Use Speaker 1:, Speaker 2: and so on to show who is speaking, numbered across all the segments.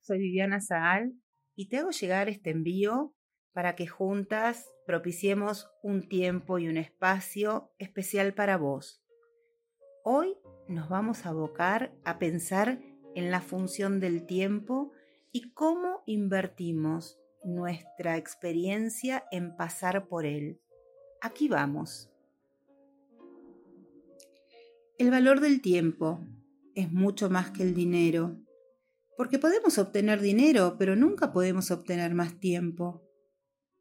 Speaker 1: soy Viviana Saal y te hago llegar este envío para que juntas propiciemos un tiempo y un espacio especial para vos. Hoy nos vamos a abocar a pensar en la función del tiempo y cómo invertimos nuestra experiencia en pasar por él. Aquí vamos. El valor del tiempo es mucho más que el dinero, porque podemos obtener dinero, pero nunca podemos obtener más tiempo.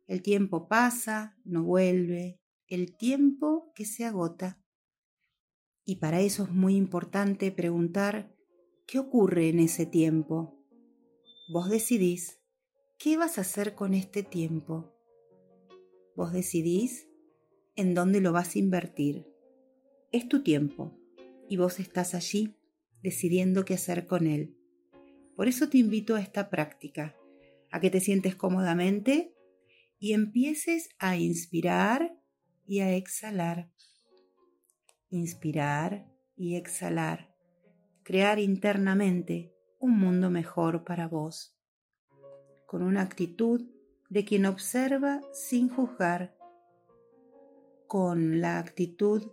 Speaker 1: El tiempo pasa, no vuelve, el tiempo que se agota. Y para eso es muy importante preguntar qué ocurre en ese tiempo. Vos decidís qué vas a hacer con este tiempo. Vos decidís en dónde lo vas a invertir. Es tu tiempo y vos estás allí decidiendo qué hacer con él. Por eso te invito a esta práctica, a que te sientes cómodamente y empieces a inspirar y a exhalar. Inspirar y exhalar. Crear internamente un mundo mejor para vos. Con una actitud de quien observa sin juzgar. Con la actitud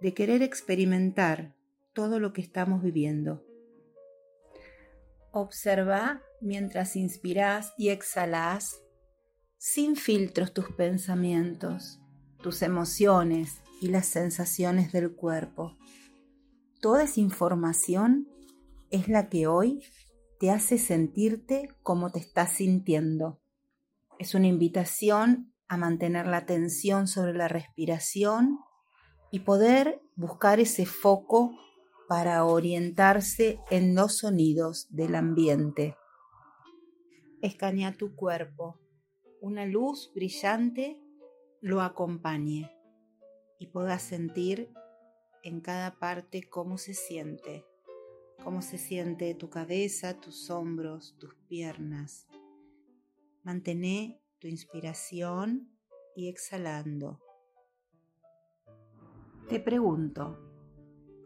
Speaker 1: de querer experimentar todo lo que estamos viviendo. Observa mientras inspiras y exhalas sin filtros tus pensamientos, tus emociones y las sensaciones del cuerpo. Toda esa información es la que hoy te hace sentirte como te estás sintiendo. Es una invitación a mantener la atención sobre la respiración y poder buscar ese foco para orientarse en los sonidos del ambiente. Escanea tu cuerpo. Una luz brillante lo acompañe y puedas sentir en cada parte cómo se siente, cómo se siente tu cabeza, tus hombros, tus piernas. Mantén tu inspiración y exhalando. Te pregunto,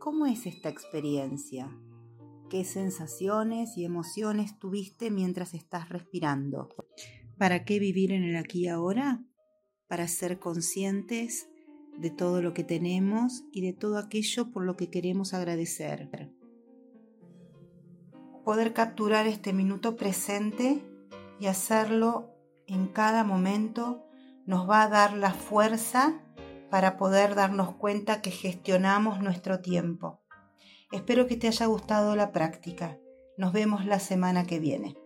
Speaker 1: ¿Cómo es esta experiencia? ¿Qué sensaciones y emociones tuviste mientras estás respirando? ¿Para qué vivir en el aquí y ahora? Para ser conscientes de todo lo que tenemos y de todo aquello por lo que queremos agradecer. Poder capturar este minuto presente y hacerlo en cada momento nos va a dar la fuerza para poder darnos cuenta que gestionamos nuestro tiempo. Espero que te haya gustado la práctica. Nos vemos la semana que viene.